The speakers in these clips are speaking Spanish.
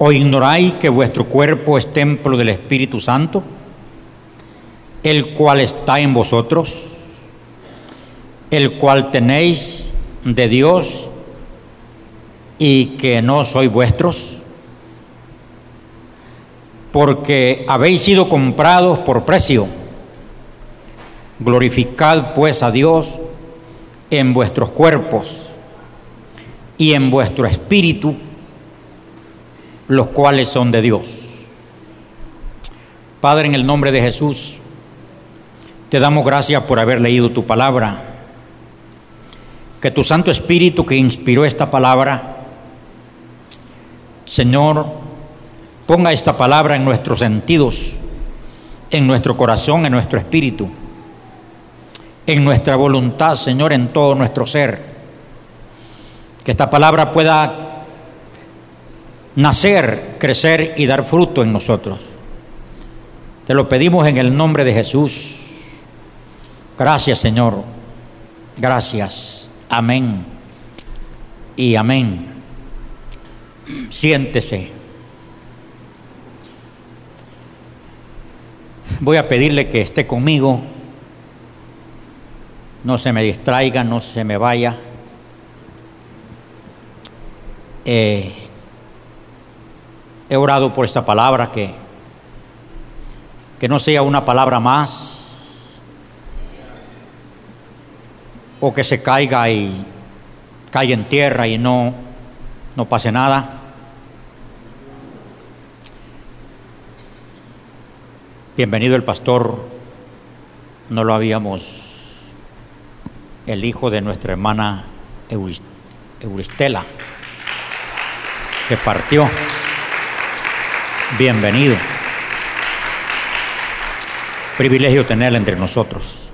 ¿O ignoráis que vuestro cuerpo es templo del Espíritu Santo, el cual está en vosotros, el cual tenéis de Dios y que no sois vuestros? Porque habéis sido comprados por precio. Glorificad pues a Dios en vuestros cuerpos y en vuestro espíritu los cuales son de Dios. Padre, en el nombre de Jesús, te damos gracias por haber leído tu palabra. Que tu Santo Espíritu que inspiró esta palabra, Señor, ponga esta palabra en nuestros sentidos, en nuestro corazón, en nuestro espíritu, en nuestra voluntad, Señor, en todo nuestro ser. Que esta palabra pueda nacer, crecer y dar fruto en nosotros. Te lo pedimos en el nombre de Jesús. Gracias Señor. Gracias. Amén. Y amén. Siéntese. Voy a pedirle que esté conmigo. No se me distraiga, no se me vaya. Eh, He orado por esta palabra que, que no sea una palabra más o que se caiga y caiga en tierra y no, no pase nada. Bienvenido el pastor, no lo habíamos, el hijo de nuestra hermana Euristela, que partió. Bienvenido. Privilegio tenerla entre nosotros.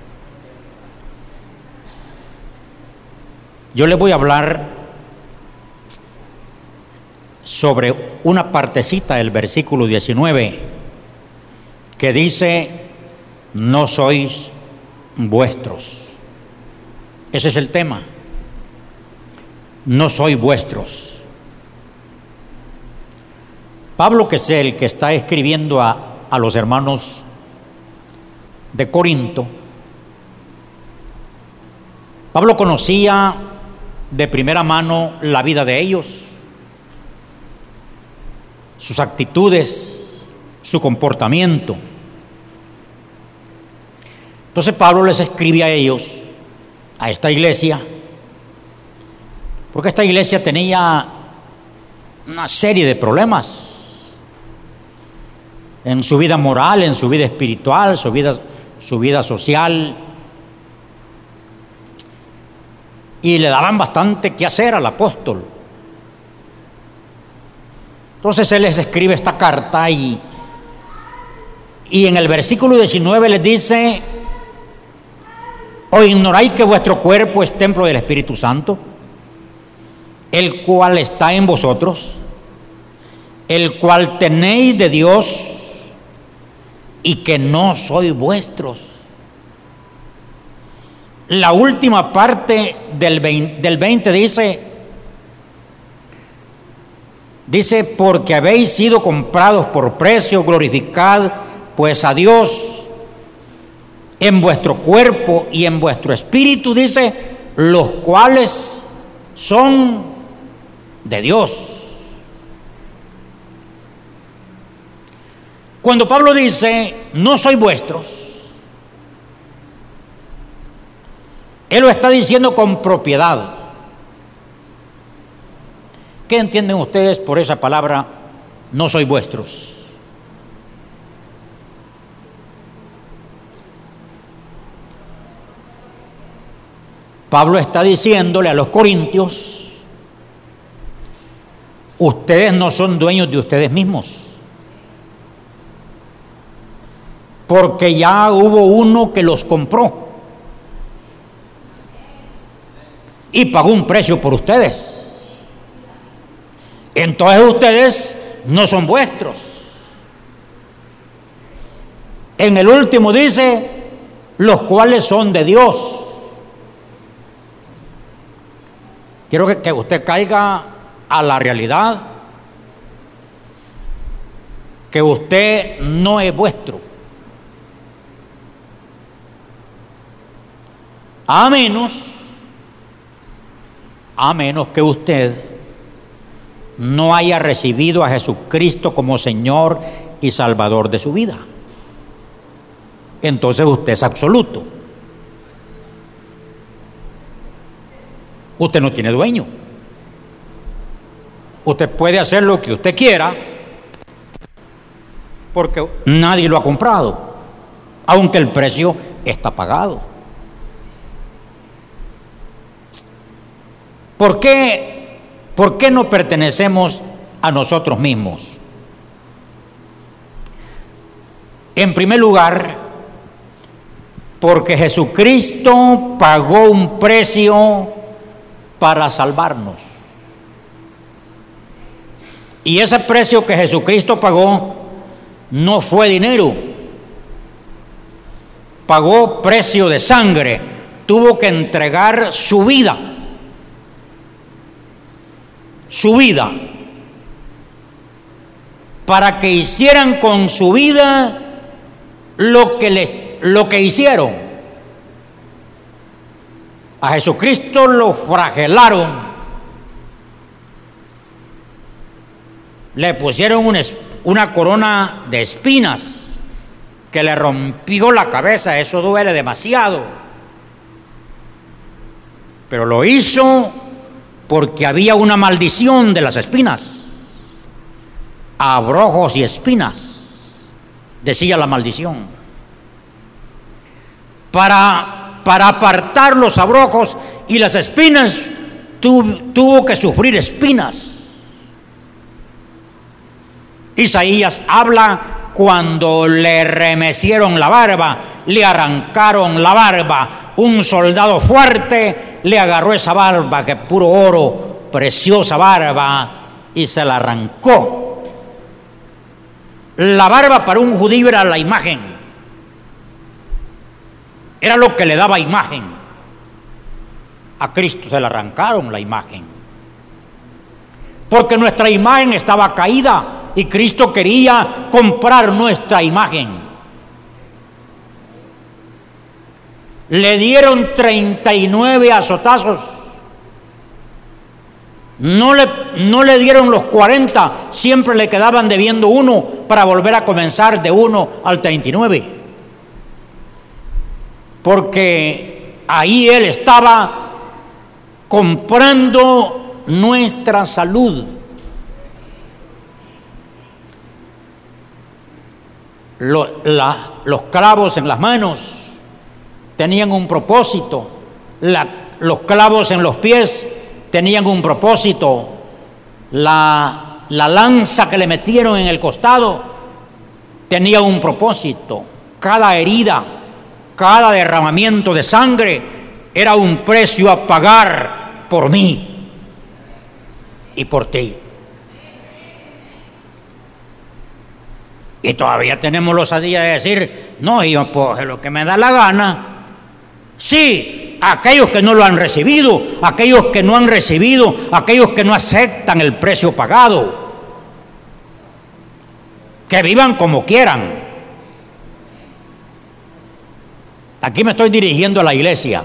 Yo le voy a hablar sobre una partecita del versículo 19 que dice, no sois vuestros. Ese es el tema. No sois vuestros. Pablo, que es el que está escribiendo a, a los hermanos de Corinto, Pablo conocía de primera mano la vida de ellos, sus actitudes, su comportamiento. Entonces Pablo les escribe a ellos, a esta iglesia, porque esta iglesia tenía una serie de problemas en su vida moral, en su vida espiritual, su vida, su vida social. Y le daban bastante que hacer al apóstol. Entonces él les escribe esta carta y, y en el versículo 19 les dice, ¿o ignoráis que vuestro cuerpo es templo del Espíritu Santo, el cual está en vosotros, el cual tenéis de Dios? Y que no soy vuestros. La última parte del 20, dice, dice, porque habéis sido comprados por precio, glorificad pues a Dios en vuestro cuerpo y en vuestro espíritu, dice, los cuales son de Dios. Cuando Pablo dice, no soy vuestros, él lo está diciendo con propiedad. ¿Qué entienden ustedes por esa palabra, no soy vuestros? Pablo está diciéndole a los corintios, ustedes no son dueños de ustedes mismos. Porque ya hubo uno que los compró y pagó un precio por ustedes. Entonces ustedes no son vuestros. En el último dice, los cuales son de Dios. Quiero que, usted caiga a la realidad que usted no es vuestro. A menos, a menos que usted no haya recibido a Jesucristo como Señor y Salvador de su vida. Entonces usted es absoluto. Usted no tiene dueño. Usted puede hacer lo que usted quiera porque nadie lo ha comprado, aunque el precio está pagado. ¿Por qué, ¿Por qué no pertenecemos a nosotros mismos? En primer lugar, porque Jesucristo pagó un precio para salvarnos. Y ese precio que Jesucristo pagó no fue dinero, pagó precio de sangre, tuvo que entregar su vida, su vida, para que hicieran con su vida lo que les lo que hicieron. A Jesucristo lo fragelaron. Le pusieron una, una corona de espinas que le rompió la cabeza. Eso duele demasiado. Pero lo hizo porque había una maldición de las espinas. Abrojos y espinas, decía la maldición para, para apartar los abrojos y las espinas, tuvo que sufrir espinas. Isaías habla cuando le remecieron la barba, le arrancaron la barba. Un soldado fuerte le agarró esa barba, que puro oro, preciosa barba, y se la arrancó. La barba para un judío era la imagen era lo que le daba imagen. A Cristo se le arrancaron la imagen. Porque nuestra imagen estaba caída y Cristo quería comprar nuestra imagen. Le dieron 39 azotazos. No le, no le dieron los 40, siempre le quedaban debiendo uno para volver a comenzar de uno al 39 porque ahí Él estaba comprando nuestra salud. los clavos en las manos tenían un propósito, los clavos en los pies tenían un propósito, la, la lanza que le metieron en el costado tenía un propósito, cada herida cada derramamiento de sangre era un precio a pagar por mí y por ti. Y todavía tenemos los osadía de decir, no, yo puedo lo que me da la gana. Sí, aquellos que no lo han recibido, aquellos que no han recibido, aquellos que no aceptan el precio pagado, que vivan como quieran. Aquí me estoy dirigiendo a la iglesia.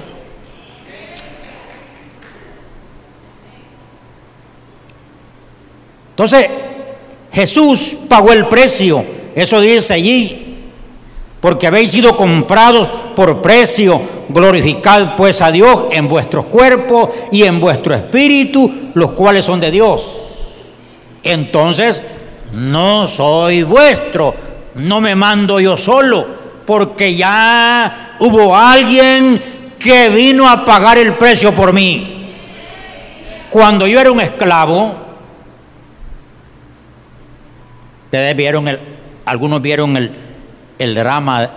Entonces, Jesús pagó el precio, eso dice allí, porque habéis sido comprados por precio, glorificad pues a Dios en vuestros cuerpos y en vuestro espíritu, los cuales son de Dios. Entonces, no soy vuestro, no me mando yo solo, porque ya hubo alguien que vino a pagar el precio por mí. Cuando yo era un esclavo, ustedes vieron el, algunos vieron el, el drama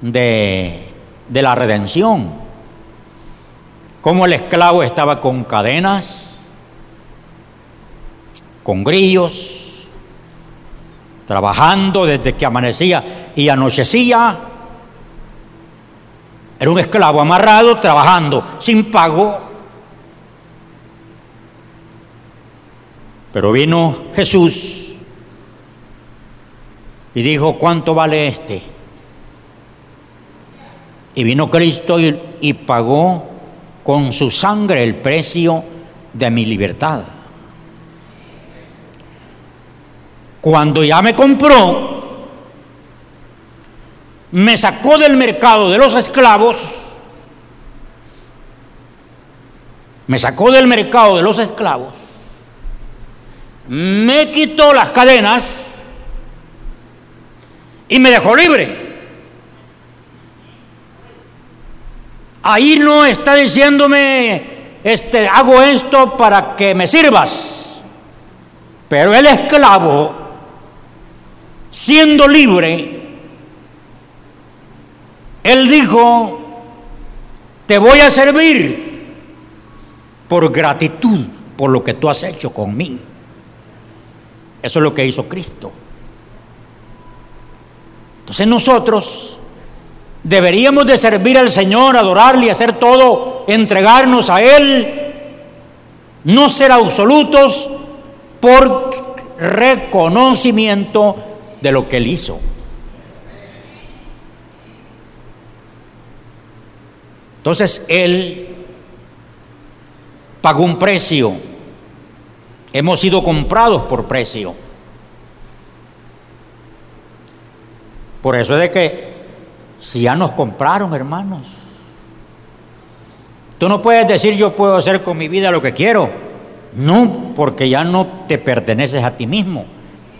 de, de la redención, cómo el esclavo estaba con cadenas, con grillos, trabajando desde que amanecía y anochecía era un esclavo amarrado, trabajando, sin pago. Pero vino Jesús y dijo, ¿cuánto vale este? Y vino Cristo y, pagó con su sangre el precio de mi libertad. Cuando ya me compró, me sacó del mercado de los esclavos, me sacó del mercado de los esclavos, me quitó las cadenas y me dejó libre. Ahí no está diciéndome, este, hago esto para que me sirvas. Pero el esclavo, siendo libre, él dijo, te voy a servir por gratitud por lo que tú has hecho conmigo. Eso es lo que hizo Cristo. Entonces nosotros Deberíamos de servir al Señor, adorarle hacer todo, entregarnos a Él, no ser absolutos por reconocimiento de lo que Él hizo. Entonces Él pagó un precio. Hemos sido comprados por precio. Por eso es de que si ya nos compraron, hermanos. Tú no puedes decir yo puedo hacer con mi vida lo que quiero. No, porque ya no te perteneces a ti mismo.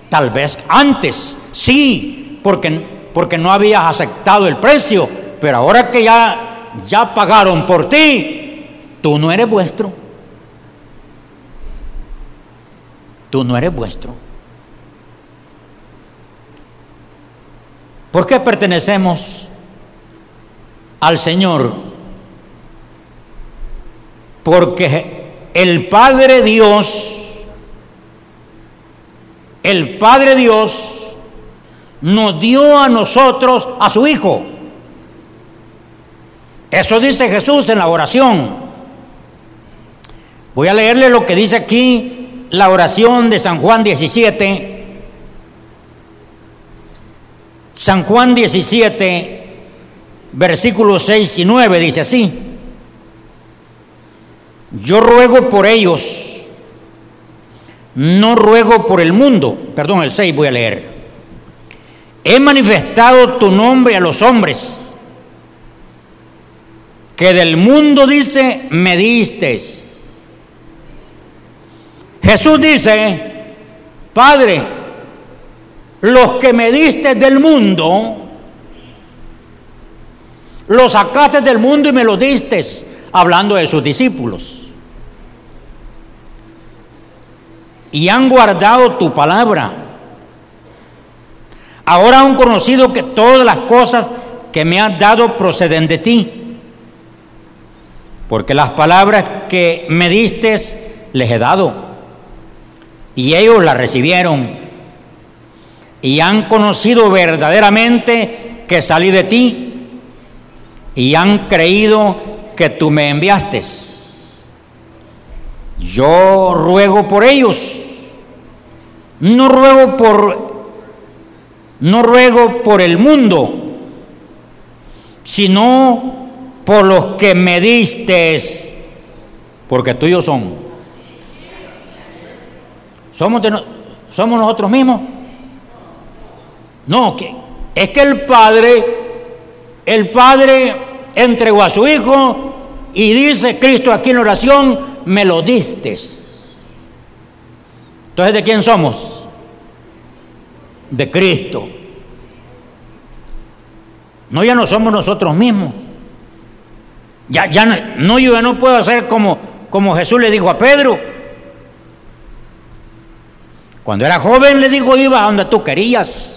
Tal vez antes, sí, porque, porque no habías aceptado el precio, pero ahora que ya, ya pagaron por ti, tú no eres vuestro. Tú no eres vuestro. ¿Por qué pertenecemos al Señor, porque el Padre Dios, el Padre Dios nos dio a nosotros a su Hijo. Eso dice Jesús en la oración. Voy a leerle lo que dice aquí la oración de San Juan 17. San Juan 17, versículos 6 y 9 dice así, yo ruego por ellos, no ruego por el mundo, perdón, el 6 voy a leer, he manifestado tu nombre a los hombres, que del mundo dice, me diste. Jesús dice, Padre, los que me diste del mundo, lo sacaste del mundo y me lo diste, hablando de sus discípulos. Y han guardado tu palabra. Ahora han conocido que todas las cosas que me has dado proceden de ti. Porque las palabras que me diste les he dado. Y ellos las recibieron. Y han conocido verdaderamente que salí de ti y han creído que tú me enviaste. Yo ruego por ellos. No ruego por no ruego por el mundo, sino por los que me diste, porque tuyos son. ¿Somos, ¿Somos nosotros mismos? No, que, es que el Padre, el Padre entregó a su Hijo y dice Cristo aquí en oración, me lo diste. Entonces, ¿de quién somos? De Cristo. No, ya no somos nosotros mismos. Ya, ya no, yo ya no puedo hacer como, como Jesús le dijo a Pedro. Cuando era joven le dijo, iba a donde tú querías.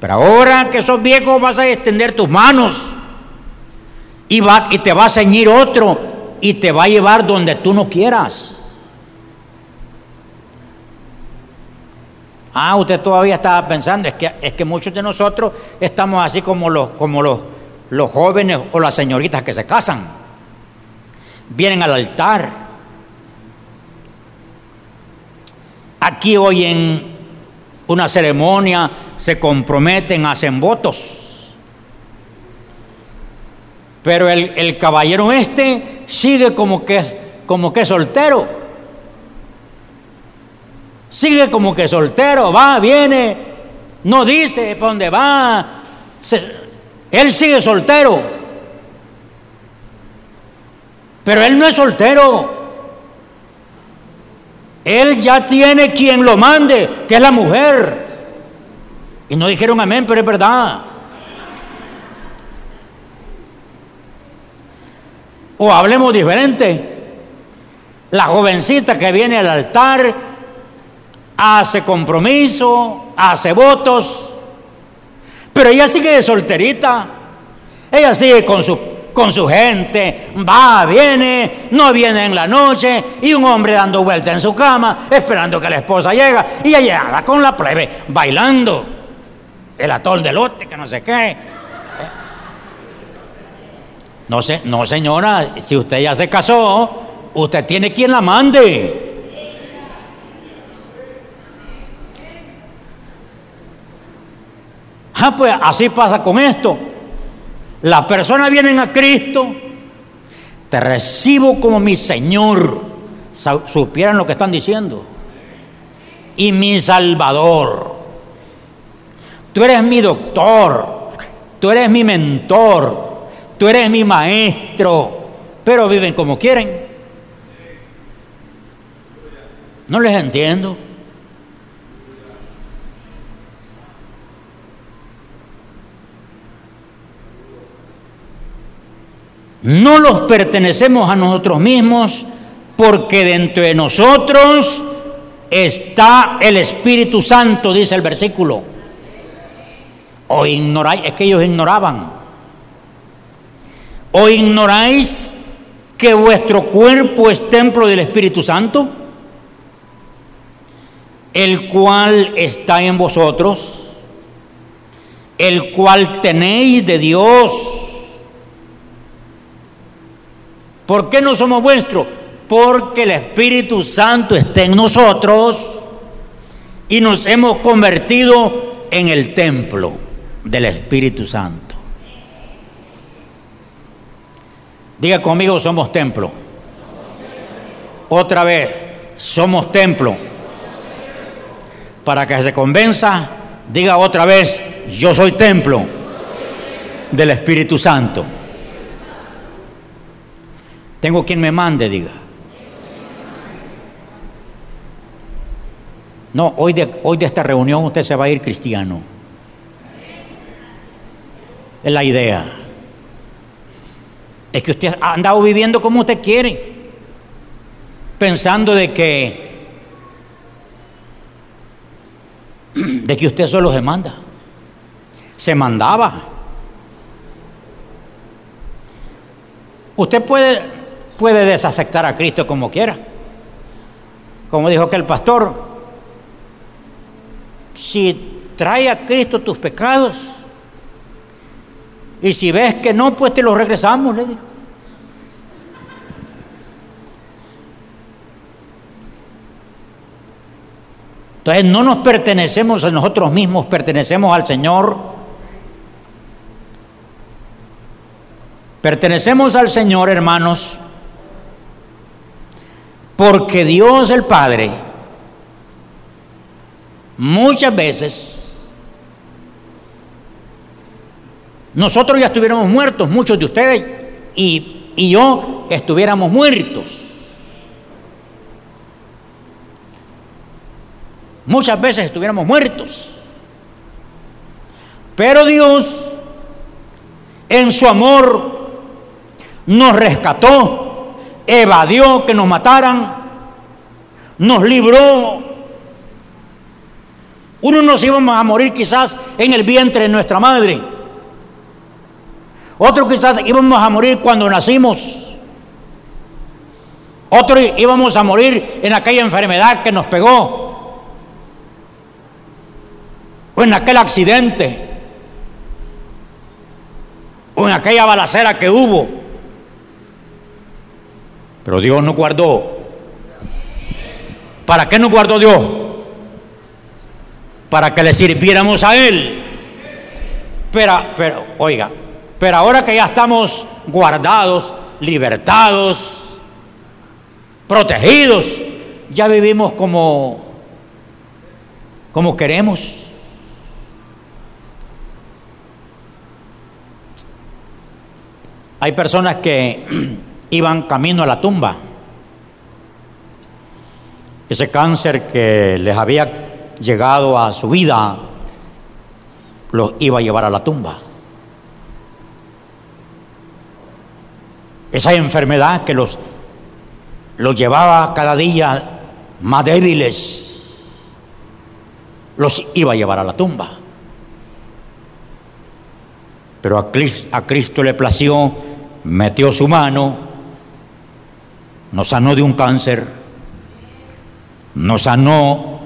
Pero ahora que sos viejo vas a extender tus manos y, va, y te va a ceñir otro y te va a llevar donde tú no quieras. Ah, usted todavía estaba pensando, es que, es que muchos de nosotros estamos así como los, como los, los jóvenes o las señoritas que se casan. Vienen al altar. Aquí oyen una ceremonia, se comprometen, hacen votos. Pero el, caballero este sigue como que, como que soltero. Sigue como que soltero, va, viene, no dice para dónde va. él sigue soltero. Pero él no es soltero. Él ya tiene quien lo mande, que es la mujer. Y no dijeron amén, pero es verdad. O hablemos diferente. La jovencita que viene al altar hace compromiso, hace votos, pero ella sigue de solterita. Ella sigue con su, con su gente, va, viene, no viene en la noche, y un hombre dando vuelta en su cama, esperando que la esposa llegue, y ella llega con la plebe, bailando el atol de lote, que no sé qué. No, sé, no señora, si usted ya se casó, usted tiene quien la mande. Ah, pues así pasa con esto. Las personas vienen a Cristo, te recibo como mi Señor. Supieran lo que están diciendo. Y mi Salvador. Tú eres mi doctor, tú eres mi mentor, tú eres mi maestro, pero viven como quieren. No les entiendo. No los pertenecemos a nosotros mismos porque dentro de nosotros está el Espíritu Santo, dice el versículo. O ignoráis, es que ellos ignoraban. ¿O ignoráis que vuestro cuerpo es templo del Espíritu Santo? El cual está en vosotros, el cual tenéis de Dios. ¿Por qué no somos vuestros? Porque el Espíritu Santo está en nosotros y nos hemos convertido en el templo del Espíritu Santo. Diga conmigo, somos templo. Otra vez, somos templo. Para que se convenza, diga otra vez, yo soy templo del Espíritu Santo. Tengo quien me mande, diga. No, hoy de, hoy de esta reunión usted se va a ir cristiano. Es la idea. Es que usted ha andado viviendo como usted quiere, pensando de que de que usted solo se manda. Se mandaba. Usted puede, puede a Cristo como quiera. Como dijo aquel pastor, si trae a Cristo tus pecados, y si ves que no, pues te lo regresamos, le. Entonces no nos pertenecemos a nosotros mismos, pertenecemos al Señor. Pertenecemos al Señor, hermanos, porque Dios el Padre muchas veces Nosotros ya estuviéramos muertos, muchos de ustedes y, yo estuviéramos muertos. Muchas veces estuviéramos muertos. Pero Dios, en su amor, nos rescató, evadió que nos mataran, nos libró. Uno nos íbamos a morir quizás en el vientre de nuestra madre. Otros quizás íbamos a morir cuando nacimos. Otros íbamos a morir en aquella enfermedad que nos pegó. O en aquel accidente. O en aquella balacera que hubo. Pero Dios nos guardó. ¿Para qué nos guardó Dios? para que le sirviéramos a Él. Pero, pero, oiga, pero ahora que ya estamos guardados, libertados, protegidos, ya vivimos como, como queremos. Hay personas que iban camino a la tumba. Ese cáncer que les había llegado a su vida los iba a llevar a la tumba. Esa enfermedad que los, los llevaba cada día más débiles, los iba a llevar a la tumba. Pero a Cristo, a Cristo le plació, metió su mano, nos sanó de un cáncer, nos sanó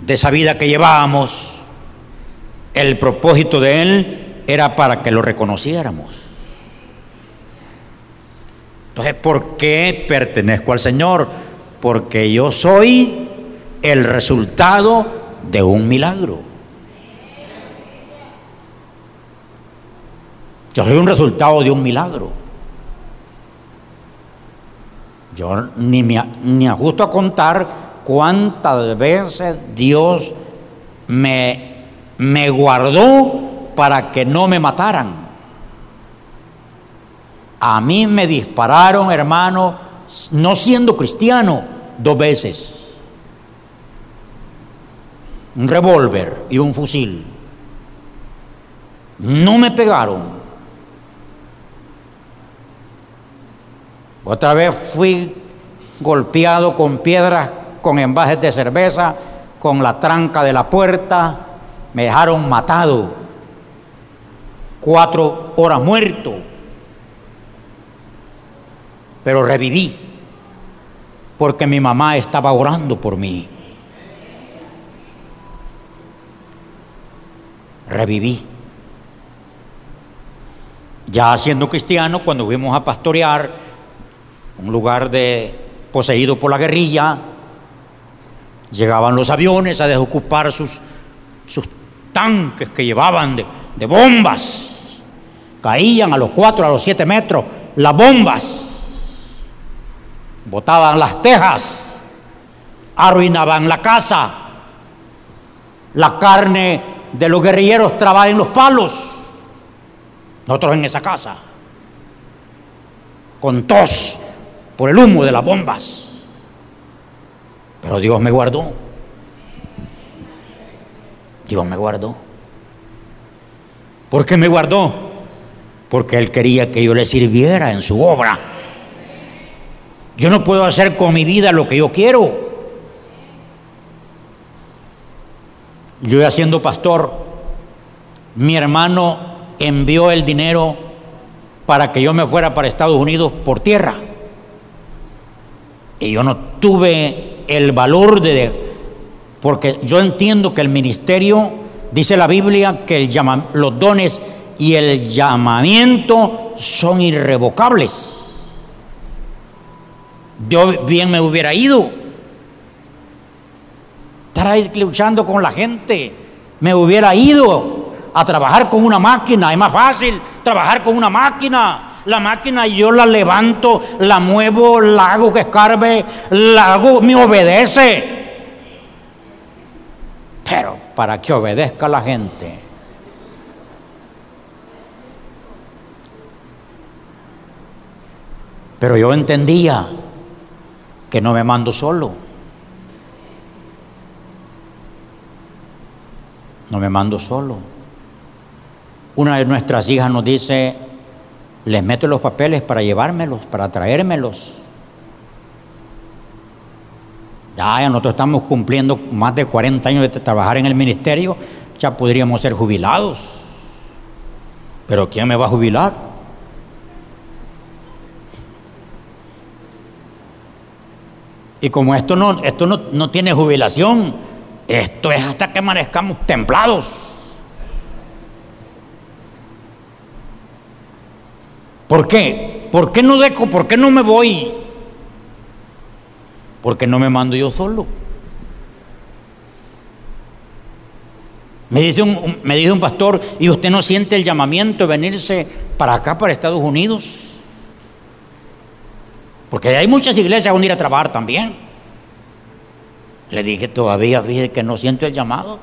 de esa vida que llevábamos. El propósito de Él era para que lo reconociéramos. Entonces, ¿por qué pertenezco al Señor? Porque yo soy el resultado de un milagro. Yo soy un resultado de un milagro. Yo ni me, ni ajusto a contar cuántas veces Dios me, me guardó para que no me mataran. A mí me dispararon, hermano, no siendo cristiano, dos veces. Un revólver y un fusil. No me pegaron. Otra vez fui golpeado con piedras, con envases de cerveza, con la tranca de la puerta. Me dejaron matado. Cuatro horas muerto pero reviví porque mi mamá estaba orando por mí. Reviví. Ya siendo cristiano, cuando fuimos a pastorear un lugar de, poseído por la guerrilla, llegaban los aviones a desocupar sus, sus tanques que llevaban de, de bombas. Caían a los cuatro, a los siete metros las bombas botaban las tejas, arruinaban la casa, la carne de los guerrilleros trababa en los palos, nosotros en esa casa, con tos por el humo de las bombas. Pero Dios me guardó. Dios me guardó. ¿Por qué me guardó? Porque Él quería que yo le sirviera en su obra. Yo no puedo hacer con mi vida lo que yo quiero. Yo ya siendo pastor, mi hermano envió el dinero para que yo me fuera para Estados Unidos por tierra. Y yo no tuve el valor de... Porque yo entiendo que el ministerio, dice la Biblia, que el los dones y el llamamiento son irrevocables yo bien me hubiera ido. Estar ahí luchando con la gente. Me hubiera ido a trabajar con una máquina. Es más fácil trabajar con una máquina. La máquina yo la levanto, la muevo, la hago que escarbe, la hago, me obedece. Pero para que obedezca la gente. Pero yo entendía que no me mando solo. No me mando solo. Una de nuestras hijas nos dice, les meto los papeles para llevármelos, para traérmelos. Ya, ya nosotros estamos cumpliendo más de 40 años de trabajar en el ministerio, ya podríamos ser jubilados. Pero ¿quién me va a jubilar? Y como esto no, esto no, tiene jubilación, esto es hasta que amanezcamos templados. ¿Por qué? ¿Por qué no dejo? ¿Por qué no me voy? Porque no me mando yo solo. Me dice, un, me dice un pastor, ¿y usted no siente el llamamiento de venirse para acá, para Estados Unidos? Porque hay muchas iglesias donde ir a trabajar también. Le dije, todavía fíjese que no siento el llamado.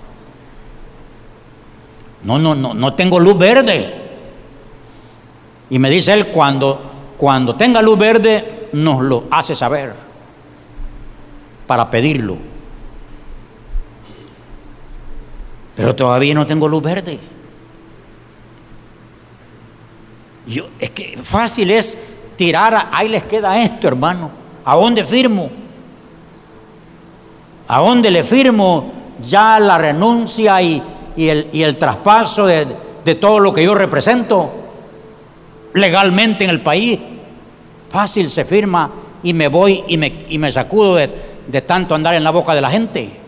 No, no, no, no tengo luz verde. Y me dice él, cuando, cuando tenga luz verde, nos lo hace saber para pedirlo. pero todavía no tengo luz verde. Yo, es que fácil es tirar, ahí les queda esto, hermano. ¿A dónde firmo? ¿A dónde le firmo ya la renuncia y, el, traspaso de, todo lo que yo represento legalmente en el país? Fácil se firma y me voy y me, y me sacudo de, tanto andar en la boca de la gente.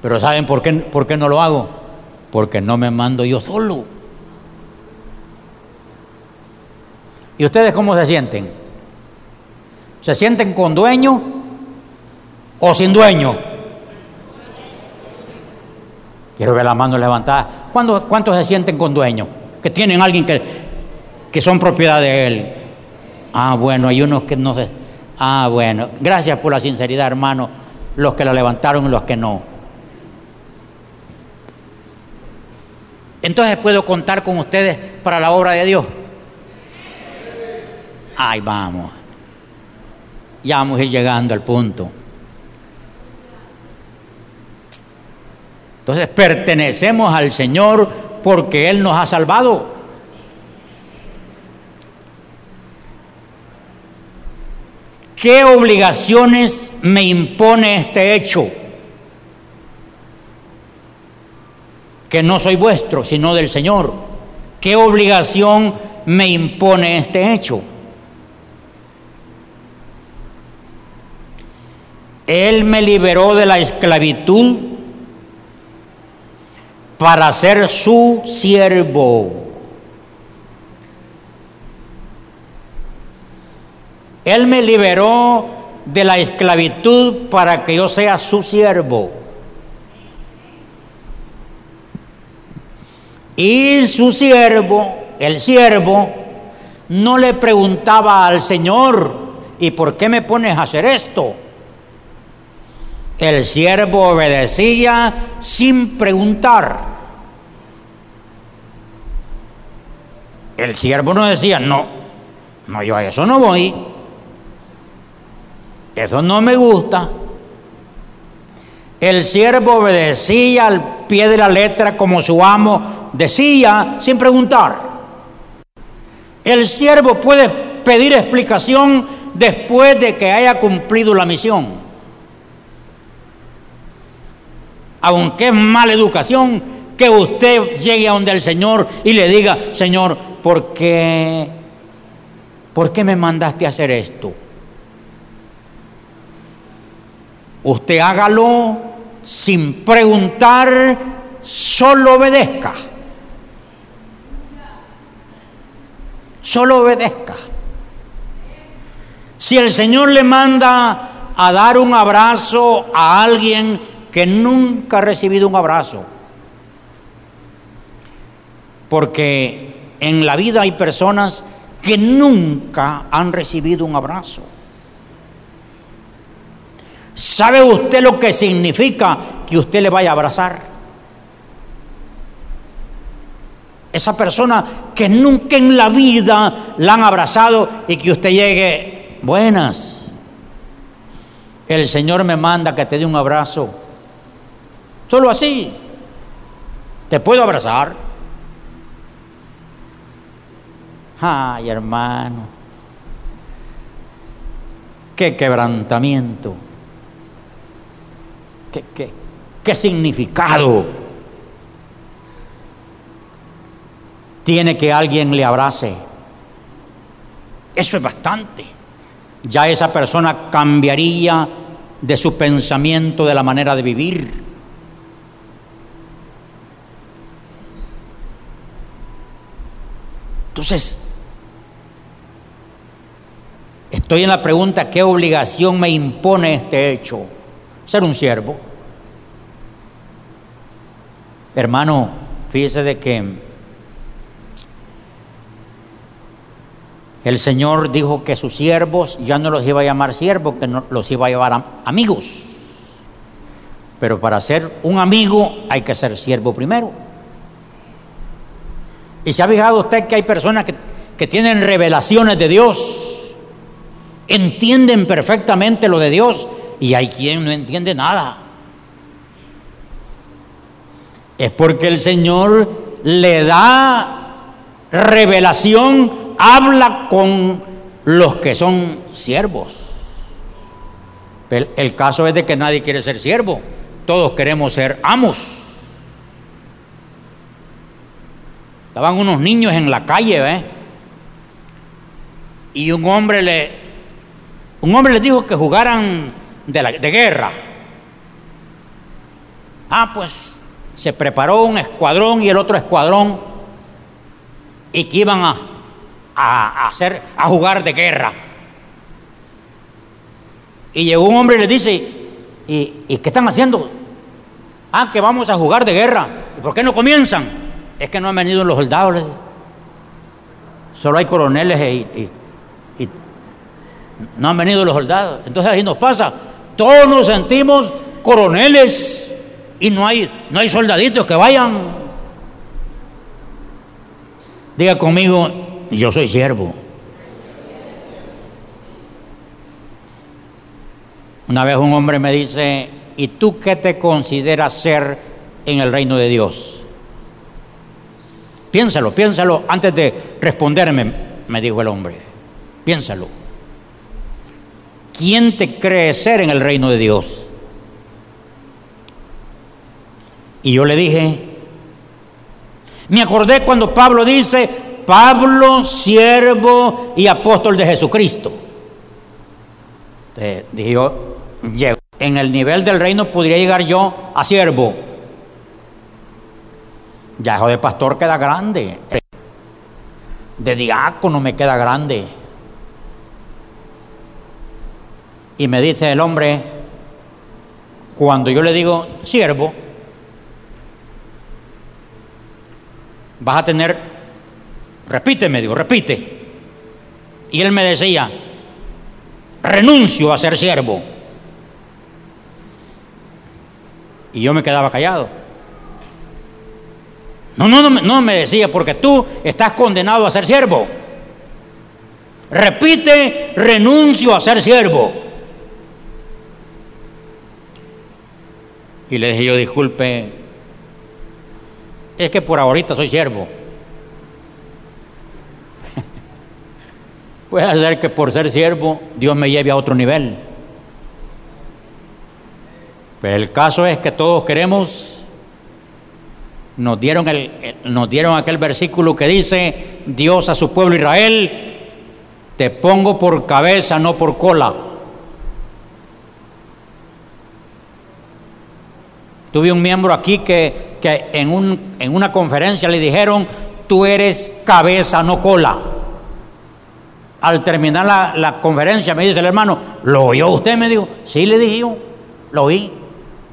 Pero ¿saben por qué no lo hago? Porque no me mando yo solo. ¿Y ustedes cómo se sienten? ¿Se sienten con dueño o sin dueño? Quiero ver la mano levantada. ¿Cuántos se sienten con dueño? Que tienen alguien que, que son propiedad de él. Ah, bueno, hay unos que no se... Ah, bueno. Gracias por la sinceridad, hermano. Los que la levantaron y los que no. Entonces puedo contar con ustedes para la obra de Dios. Ahí vamos. Ya vamos a ir llegando al punto. Entonces pertenecemos al Señor porque Él nos ha salvado. ¿Qué obligaciones me impone este hecho? que no soy vuestro, sino del Señor. ¿Qué obligación me impone este hecho? Él me liberó de la esclavitud para ser su siervo. Él me liberó de la esclavitud para que yo sea su siervo. Y su siervo, el siervo, no le preguntaba al Señor, ¿y por qué me pones a hacer esto? El siervo obedecía sin preguntar. El siervo no decía, no, no, yo a eso no voy. Eso no me gusta. El siervo obedecía al pie de la letra como su amo decía sin preguntar. El siervo puede pedir explicación después de que haya cumplido la misión. Aunque es mala educación que usted llegue a donde el Señor y le diga, Señor, ¿por qué, ¿por qué me mandaste a hacer esto? Usted hágalo sin preguntar, solo obedezca. solo obedezca. Si el Señor le manda a dar un abrazo a alguien que nunca ha recibido un abrazo, porque en la vida hay personas que nunca han recibido un abrazo. ¿Sabe usted lo que significa que usted le vaya a abrazar? Esa persona que nunca en la vida la han abrazado y que usted llegue, buenas. El Señor me manda que te dé un abrazo. Solo así. Te puedo abrazar. Ay, hermano. Qué quebrantamiento. Qué, qué, qué significado. tiene que alguien le abrace. Eso es bastante. Ya esa persona cambiaría de su pensamiento, de la manera de vivir. Entonces, estoy en la pregunta, ¿qué obligación me impone este hecho? Ser un siervo. Hermano, fíjese de que el Señor dijo que sus siervos ya no los iba a llamar siervos, que no, los iba a llevar amigos. Pero para ser un amigo hay que ser siervo primero. Y se ha fijado usted que hay personas que, que tienen revelaciones de Dios, entienden perfectamente lo de Dios, y hay quien no entiende nada. Es porque el Señor le da revelación, habla con los que son siervos. El, el caso es de que nadie quiere ser siervo, todos queremos ser amos. Estaban unos niños en la calle, ¿ves? Y un hombre le, un hombre les dijo que jugaran de, de guerra. Ah, pues se preparó un escuadrón y el otro escuadrón y que iban a, a, hacer, a jugar de guerra. Y llegó un hombre y le dice, ¿y, ¿y qué están haciendo? Ah, que vamos a jugar de guerra. ¿Y por qué no comienzan? Es que no han venido los soldados. Solo hay coroneles y, y no han venido los soldados. Entonces ahí nos pasa. Todos nos sentimos coroneles y no hay, no hay soldaditos que vayan. Diga conmigo, yo soy siervo. Una vez un hombre me dice, ¿y tú qué te consideras ser en el reino de Dios? Piénsalo, piénsalo antes de responderme, me dijo el hombre. Piénsalo. ¿Quién te cree ser en el reino de Dios? Y yo le dije, me acordé cuando Pablo dice, Pablo, siervo y apóstol de Jesucristo. Entonces, dije yo, en el nivel del reino podría llegar yo a siervo. Ya hijo de pastor queda grande. De diácono me queda grande. Y me dice el hombre, cuando yo le digo siervo, vas a tener, repite, me digo, repite. Y él me decía, renuncio a ser siervo. Y yo me quedaba callado. No, no, no, no me decía, porque tú estás condenado a ser siervo. Repite, renuncio a ser siervo. Y le dije yo, disculpe, es que por ahorita soy siervo. Puede ser que por ser siervo Dios me lleve a otro nivel. Pero el caso es que todos queremos, nos dieron, el, nos dieron aquel versículo que dice, Dios a su pueblo Israel, te pongo por cabeza, no por cola. Tuve un miembro aquí que que en, un, en una conferencia le dijeron, tú eres cabeza, no cola. Al terminar la, conferencia me dice el hermano, ¿lo oyó usted? Me dijo, sí, le dije yo, lo oí.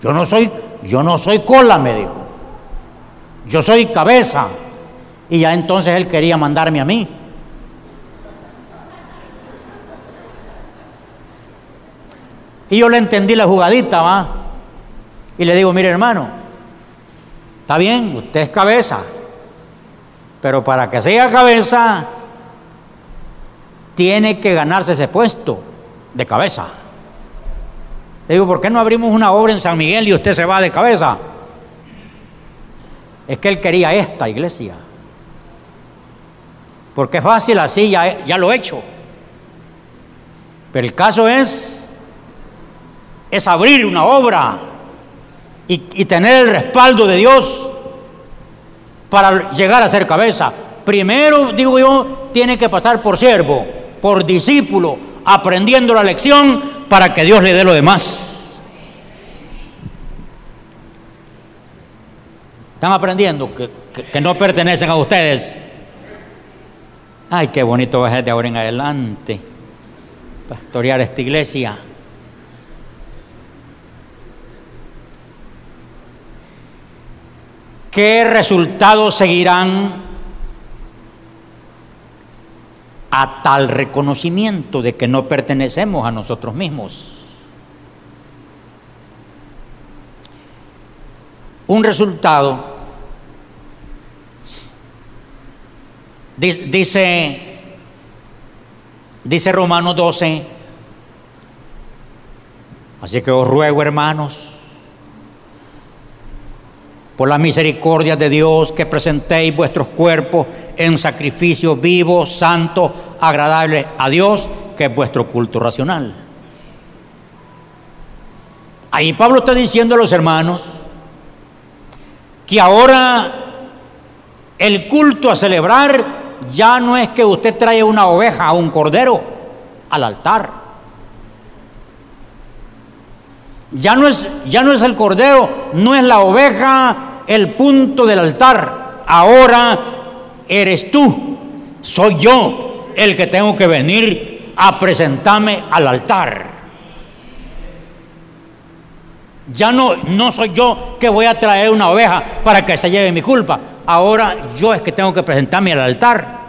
Yo no soy, yo no soy cola, me dijo. Yo soy cabeza. Y ya entonces él quería mandarme a mí. Y yo le entendí la jugadita, ¿va? Y le digo, mire hermano, Está bien, usted es cabeza, pero para que sea cabeza, tiene que ganarse ese puesto de cabeza. Le digo, ¿por qué no abrimos una obra en San Miguel y usted se va de cabeza? Es que él quería esta iglesia. Porque es fácil así, ya, ya lo he hecho. Pero el caso es, es abrir una obra y, tener el respaldo de Dios para llegar a ser cabeza. Primero, digo yo, tiene que pasar por siervo, por discípulo, aprendiendo la lección para que Dios le dé lo demás. ¿Están aprendiendo que, no pertenecen a ustedes? Ay, qué bonito ser de ahora en adelante pastorear esta iglesia. ¿Qué resultados seguirán a tal reconocimiento de que no pertenecemos a nosotros mismos? Un resultado, dice, dice Romanos 12, así que os ruego hermanos, por la misericordia de Dios, que presentéis vuestros cuerpos en sacrificio vivo, santo, agradable a Dios, que es vuestro culto racional. Ahí Pablo está diciendo a los hermanos que ahora el culto a celebrar ya no es que usted trae una oveja o un cordero al altar. Ya no es, ya no es el cordero, no es la oveja, el punto del altar. Ahora eres tú, soy yo el que tengo que venir a presentarme al altar. Ya no, no soy yo que voy a traer una oveja para que se lleve mi culpa. Ahora yo es que tengo que presentarme al altar.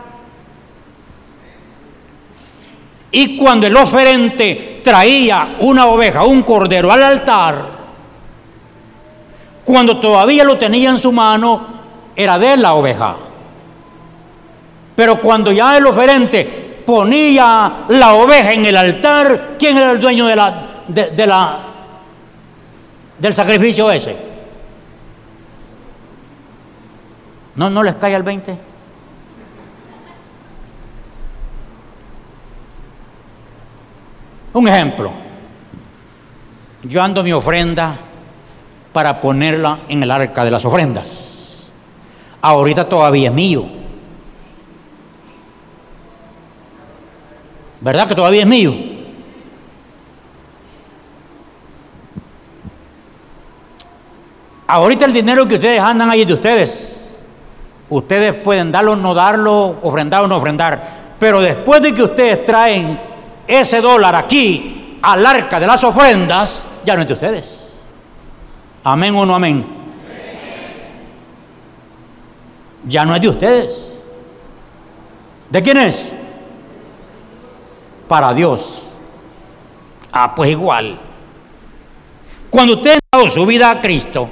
Y cuando el oferente traía una oveja, un cordero al altar, cuando todavía lo tenía en su mano, era de la oveja. Pero cuando ya el oferente ponía la oveja en el altar, ¿quién era el dueño de la, de, la, del sacrificio ese? ¿No, ¿No les cae el 20? Un ejemplo. Yo ando mi ofrenda para ponerla en el arca de las ofrendas. Ahorita todavía es mío. ¿Verdad que todavía es mío? Ahorita el dinero que ustedes andan ahí es de ustedes. Ustedes pueden darlo, no darlo, ofrendar o no ofrendar. Pero después de que ustedes traen ese dólar aquí al arca de las ofrendas, ya no es de ustedes. Amén o no amén. Ya no es de ustedes. ¿De quién es? Para Dios. Ah, pues igual. Cuando ustedes han dado su vida a Cristo,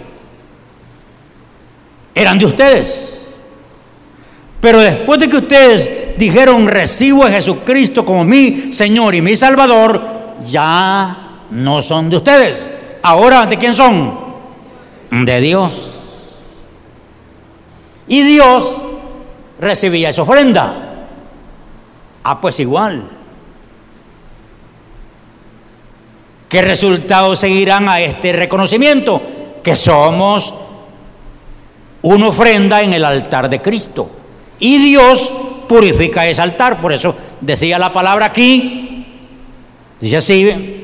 eran de ustedes. Pero después de que ustedes dijeron, recibo a Jesucristo como mi Señor y mi Salvador, ya no son de ustedes. Ahora, ¿de quién son? de Dios. Y Dios recibía esa ofrenda. Ah, pues igual. ¿Qué resultados seguirán a este reconocimiento? Que somos una ofrenda en el altar de Cristo. Y Dios purifica ese altar. Por eso decía la palabra aquí. Dice así,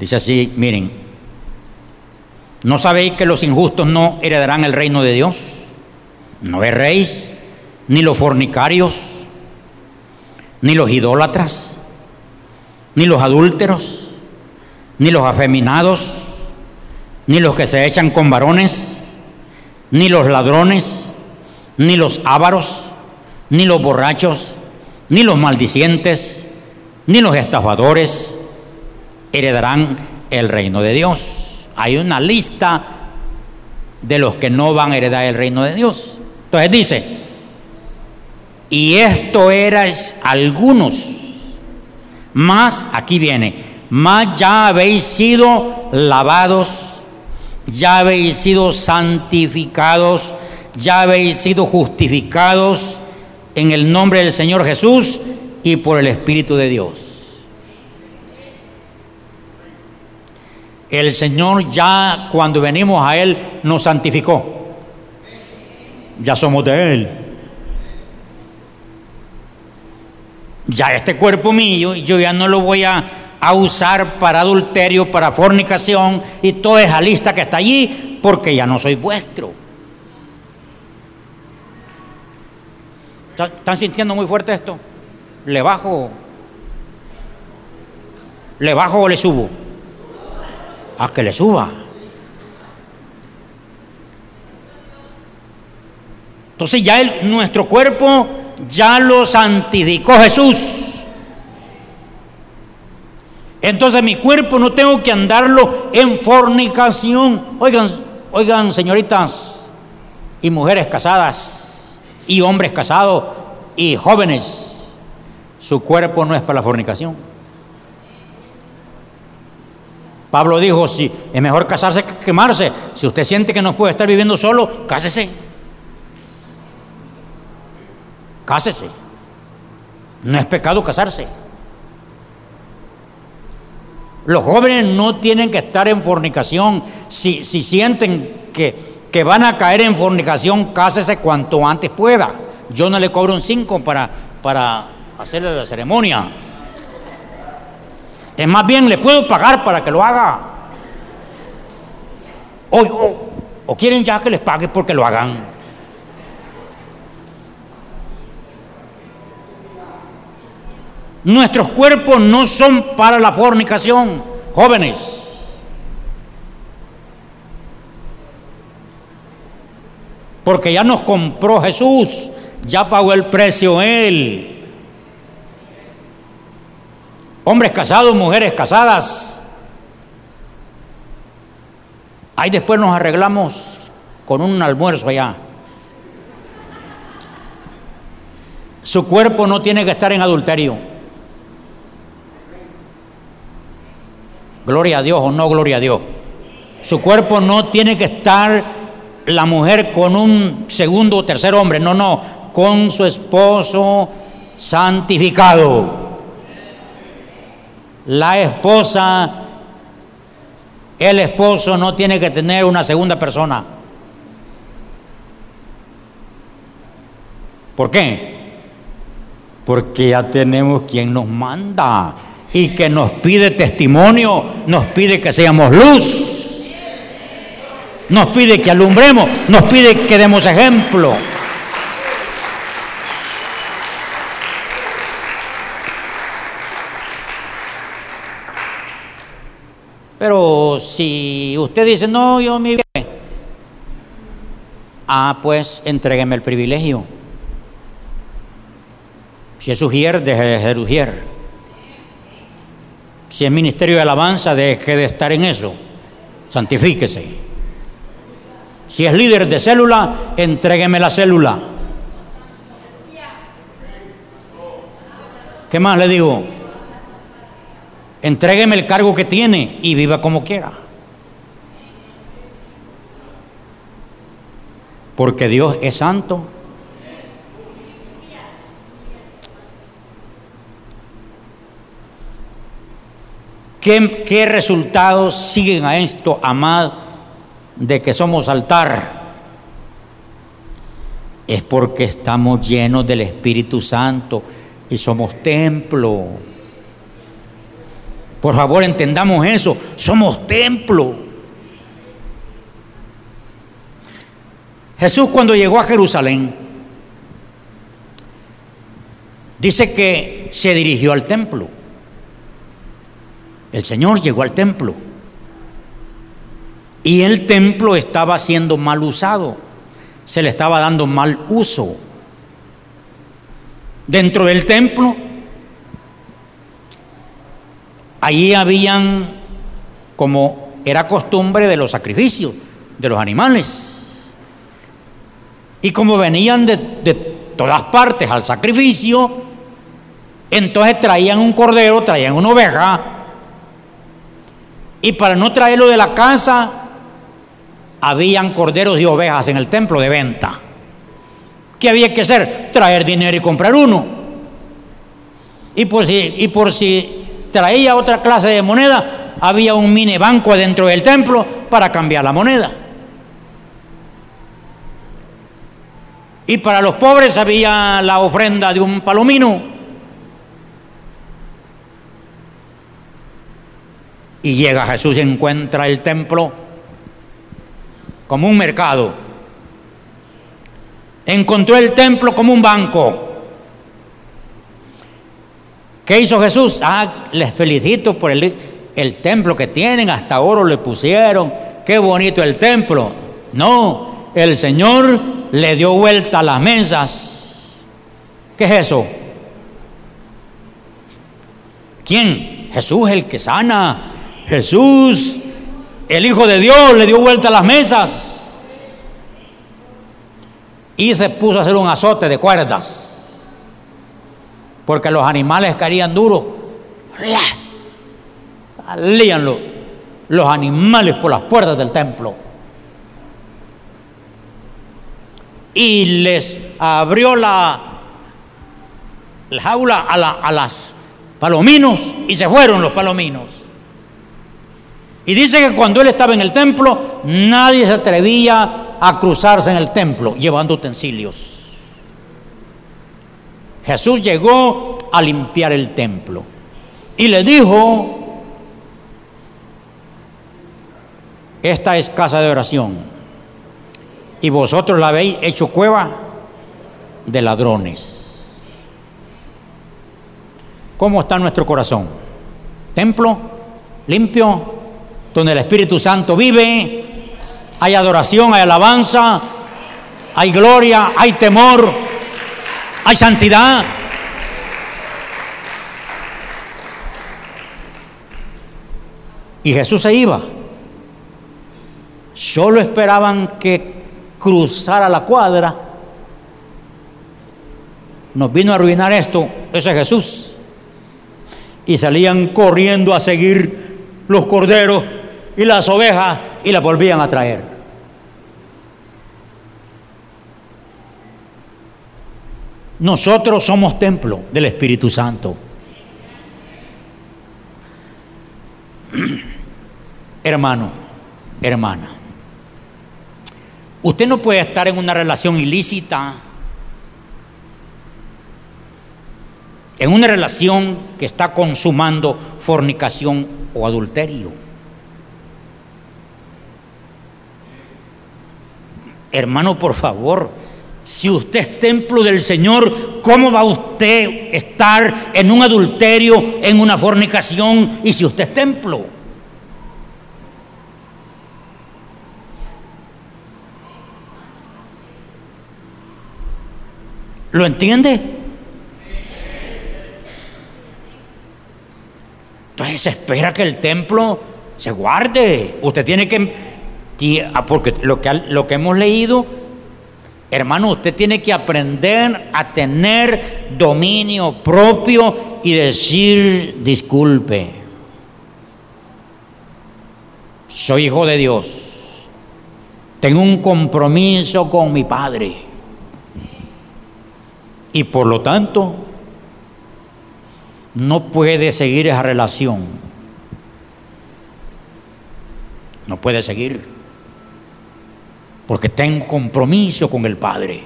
Dice así, miren, ¿no sabéis que los injustos no heredarán el reino de Dios? No erréis, ni los fornicarios, ni los idólatras, ni los adúlteros, ni los afeminados, ni los que se echan con varones, ni los ladrones, ni los ávaros, ni los borrachos, ni los maldicientes, ni los estafadores, heredarán el reino de Dios. Hay una lista de los que no van a heredar el reino de Dios. Entonces dice, y esto erais algunos, más, aquí viene, más ya habéis sido lavados, ya habéis sido santificados, ya habéis sido justificados en el nombre del Señor Jesús y por el Espíritu de Dios. El Señor ya cuando venimos a Él nos santificó. Ya somos de Él. Ya este cuerpo mío, yo ya no lo voy a, usar para adulterio, para fornicación y toda esa lista que está allí, porque ya no soy vuestro. ¿Están sintiendo muy fuerte esto? ¿Le bajo? ¿Le bajo o le subo? a que le suba. Entonces ya nuestro cuerpo ya lo santificó Jesús. Entonces mi cuerpo no tengo que andarlo en fornicación. Oigan, oigan señoritas y mujeres casadas y hombres casados y jóvenes, su cuerpo no es para la fornicación. Pablo dijo, si es mejor casarse que quemarse. Si usted siente que no puede estar viviendo solo, cásese. Cásese. No es pecado casarse. Los jóvenes no tienen que estar en fornicación. Si, si sienten que, que, van a caer en fornicación, cásese cuanto antes pueda. Yo no le cobro un 5 para, para hacerle la ceremonia. Es más bien, le puedo pagar para que lo haga. O, o quieren ya que les pague porque lo hagan. Nuestros cuerpos no son para la fornicación, jóvenes. Porque ya nos compró Jesús, ya pagó el precio Él. Hombres casados, mujeres casadas. Ahí después nos arreglamos con un almuerzo allá. Su cuerpo no tiene que estar en adulterio. Gloria a Dios o no gloria a Dios. Su cuerpo no tiene que estar la mujer con un segundo o tercer hombre, no, no, con su esposo santificado. La esposa, el esposo no tiene que tener una segunda persona. ¿Por qué? Porque ya tenemos quien nos manda y que nos pide testimonio, nos pide que seamos luz, nos pide que alumbremos, nos pide que demos ejemplo. Pero si usted dice, no, yo mi bien, ah, pues entrégueme el privilegio. Si es ujier, deje de ser ujier. Si es ministerio de alabanza, deje de estar en eso. Santifíquese. Si es líder de célula, entrégueme la célula. ¿Qué más le digo? Entrégueme el cargo que tiene y viva como quiera. Porque Dios es santo ¿Qué, resultados siguen a esto, amad, de que somos altar? Es porque estamos llenos del Espíritu Santo y somos templo. Por favor, entendamos eso. Somos templo. Jesús cuando llegó a Jerusalén, dice que se dirigió al templo. El Señor llegó al templo. Y el templo estaba siendo mal usado, se le estaba dando mal uso. Dentro del templo, allí habían, como era costumbre de los sacrificios de los animales, y como venían de, de todas partes al sacrificio, entonces traían un cordero, traían una oveja, y para no traerlo de la casa, habían corderos y ovejas en el templo de venta. ¿Qué había que hacer? Traer dinero y comprar uno. Y por si, y por si traía otra clase de moneda, había un mini banco dentro del templo para cambiar la moneda. Y para los pobres había la ofrenda de un palomino Y llega Jesús y encuentra el templo como un mercado. Encontró el templo como un banco. ¿Qué hizo Jesús? Ah, les felicito por el... el templo que tienen, hasta oro le pusieron, qué bonito el templo. No, el Señor le dio vuelta a las mesas. ¿Qué es eso? ¿Quién? Jesús el que sana. Jesús, el Hijo de Dios, le dio vuelta a las mesas. Y se puso a hacer un azote de cuerdas. Porque los animales caían duros. Salían los, animales por las puertas del templo. Y les abrió la, la jaula a, la, a las palominos y se fueron los palominos. Y dice que cuando él estaba en el templo, nadie se atrevía a cruzarse en el templo llevando utensilios. Jesús llegó a limpiar el templo y le dijo, esta es casa de oración y vosotros la habéis hecho cueva de ladrones. ¿Cómo está nuestro corazón? Templo limpio, donde el Espíritu Santo vive, hay adoración, hay alabanza, hay gloria, hay temor, hay santidad. Y Jesús se iba. Solo esperaban que cruzara la cuadra. Nos vino a arruinar esto, ese es Jesús. Y salían corriendo a seguir los corderos y las ovejas y las volvían a traer. Nosotros somos templo del Espíritu Santo. Hermano, hermana, usted no puede estar en una relación ilícita, en una relación que está consumando fornicación o adulterio. Hermano, por favor, si usted es templo del Señor, ¿cómo va usted a estar en un adulterio, en una fornicación, y si usted es templo? ¿Lo entiende? Entonces se espera que el templo se guarde. Usted tiene que... Porque lo que, lo que hemos leído Hermano, usted tiene que aprender a tener dominio propio y decir disculpe. Soy hijo de Dios. Tengo un compromiso con mi Padre. Y por lo tanto, no puede seguir esa relación. No puede seguir porque tengo compromiso con el Padre.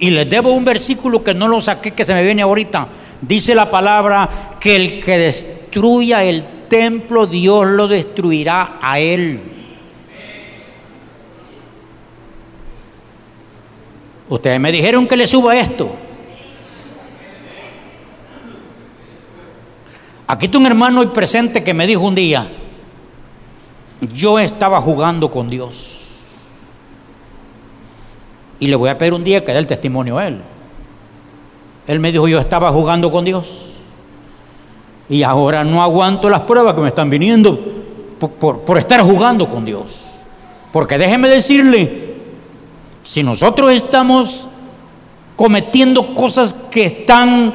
Y les debo un versículo que no lo saqué, que se me viene ahorita. Dice la palabra que el que destruya el templo, Dios lo destruirá a él. Ustedes me dijeron que le suba esto. Aquí está un hermano hoy presente que me dijo un día, yo estaba jugando con Dios. Y le voy a pedir un día que dé el testimonio a él. Él me dijo, yo estaba jugando con Dios. Y ahora no aguanto las pruebas que me están viniendo por, por estar jugando con Dios. Porque déjeme decirle, si nosotros estamos cometiendo cosas que están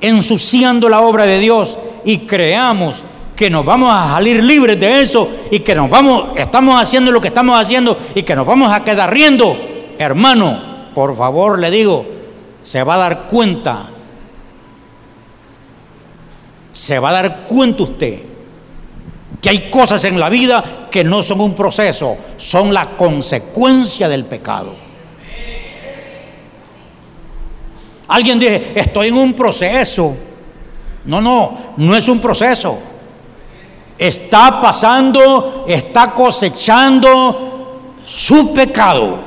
ensuciando la obra de Dios y creamos que nos vamos a salir libres de eso y que nos vamos, estamos haciendo lo que estamos haciendo y que nos vamos a quedar riendo, hermano, por favor le digo, se va a dar cuenta, se va a dar cuenta usted que hay cosas en la vida que no son un proceso, son la consecuencia del pecado. Alguien dice, estoy en un proceso. No, no, no es un proceso está pasando, está cosechando su pecado.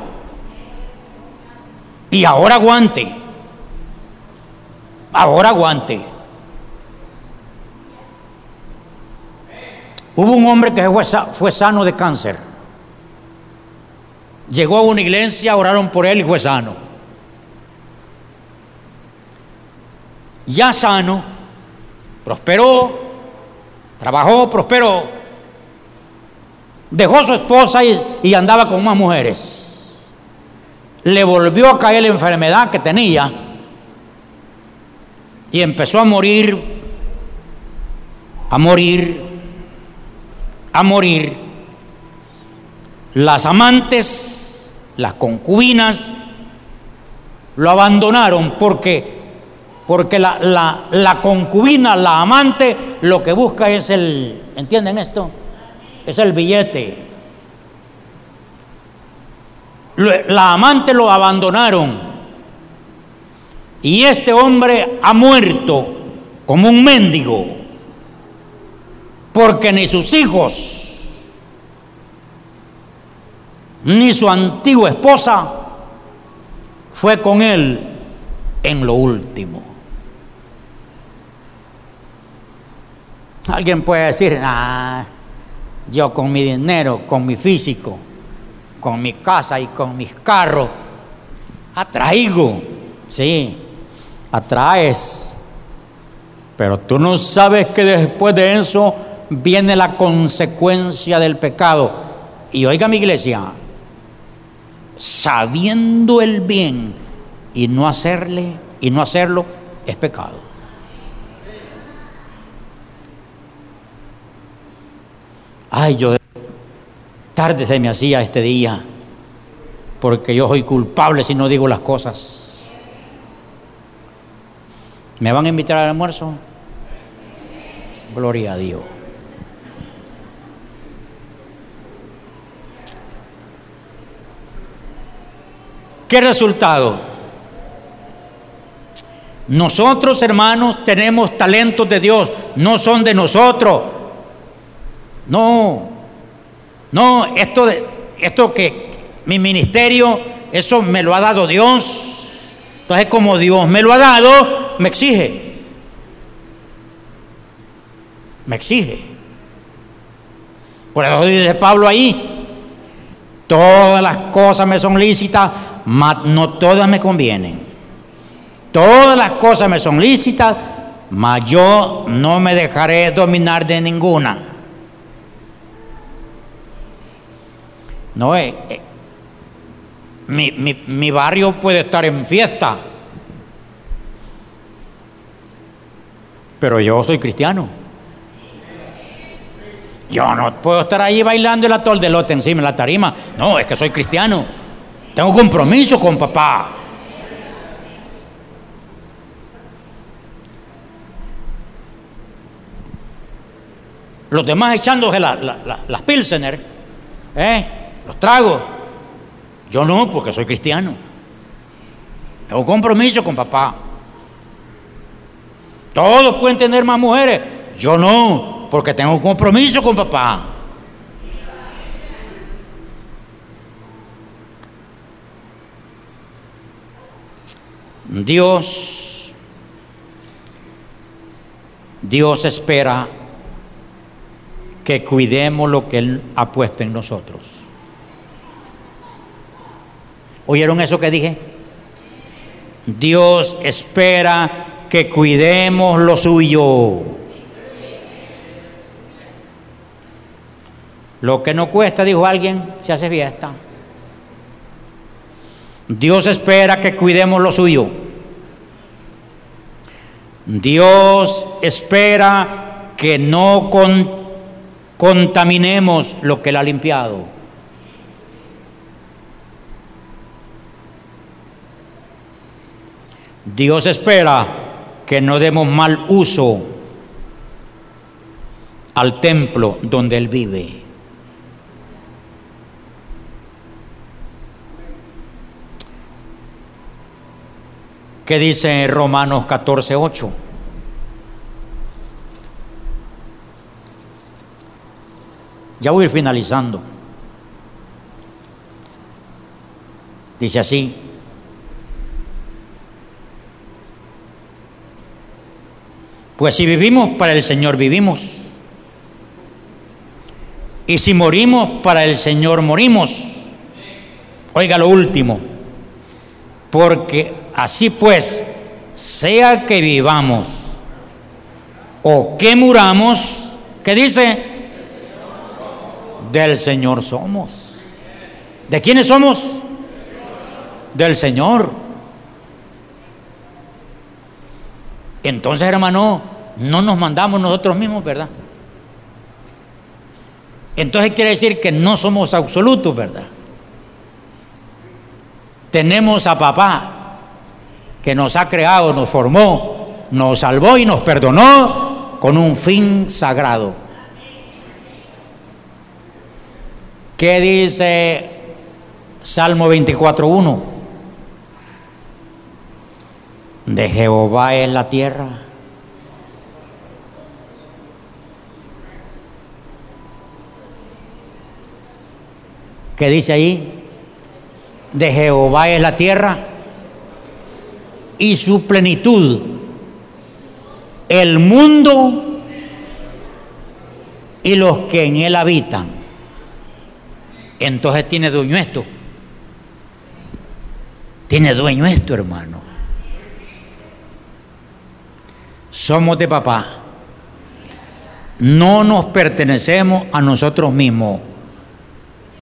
Y ahora aguante. Ahora aguante. Hubo un hombre que fue sano de cáncer. Llegó a una iglesia, oraron por él y fue sano. Ya sano, prosperó, trabajó, prosperó. Dejó su esposa y, y andaba con más mujeres. Le volvió a caer la enfermedad que tenía y empezó a morir, a morir, a morir. Las amantes, las concubinas, lo abandonaron porque, porque la, la, concubina, la amante, lo que busca es el, ¿entienden esto? Es el billete. La amante lo abandonaron y este hombre ha muerto como un mendigo, porque ni sus hijos, ni su antigua esposa fue con él en lo último. Alguien puede decir, ah, yo con mi dinero, con mi físico, con mi casa y con mis carros, atraigo, sí, atraes. Pero tú no sabes que después de eso viene la consecuencia del pecado. Y oiga mi iglesia, sabiendo el bien y no hacerle y no hacerlo es pecado. Ay, yo tarde se me hacía este día, porque yo soy culpable si no digo las cosas. ¿Me van a invitar al almuerzo? Gloria a Dios. ¿Qué resultado? Nosotros, hermanos, tenemos talentos de Dios, no son de nosotros. No, no, esto, de, esto que mi ministerio, eso me lo ha dado Dios. Entonces, como Dios me lo ha dado, me exige. Me exige. Por eso dice Pablo ahí, todas las cosas me son lícitas, mas no todas me convienen. Todas las cosas me son lícitas, mas yo no me dejaré dominar de ninguna. No, es eh, mi, barrio puede estar en fiesta, pero yo soy cristiano. Yo no puedo estar ahí bailando el atol de encima de la tarima. No, es que soy cristiano. Tengo compromiso con papá. Los demás echándose las pilsener, ¿eh? Los tragos. Yo no, porque soy cristiano. Tengo compromiso con papá. Todos pueden tener más mujeres. Yo no, porque tengo compromiso con papá. Dios, Dios espera que cuidemos lo que Él ha puesto en nosotros. ¿Oyeron eso que dije? Dios espera que cuidemos lo suyo. Lo que no cuesta, dijo alguien, se hace fiesta. Dios espera que cuidemos lo suyo. Dios espera que no contaminemos lo que Él ha limpiado. Dios espera que no demos mal uso al templo donde Él vive. ¿Qué dice Romanos 14, 8? Ya voy a ir finalizando. Dice así, Pues si vivimos para el Señor, vivimos. Y si morimos para el Señor, morimos. Oiga lo último. Porque así pues, sea que vivamos o que muramos, ¿qué dice? Del Señor somos. ¿De quiénes somos? Del Señor. Entonces, hermano, no nos mandamos nosotros mismos, ¿verdad? Entonces quiere decir que no somos absolutos, ¿verdad? Tenemos a papá que nos ha creado, nos formó, nos salvó y nos perdonó con un fin sagrado. ¿Qué dice Salmo 24.1? De Jehová es la tierra. ¿Qué dice ahí? De Jehová es la tierra y su plenitud, el mundo y los que en él habitan. Entonces tiene dueño esto. Tiene dueño esto, hermano. Somos de papá. No nos pertenecemos a nosotros mismos.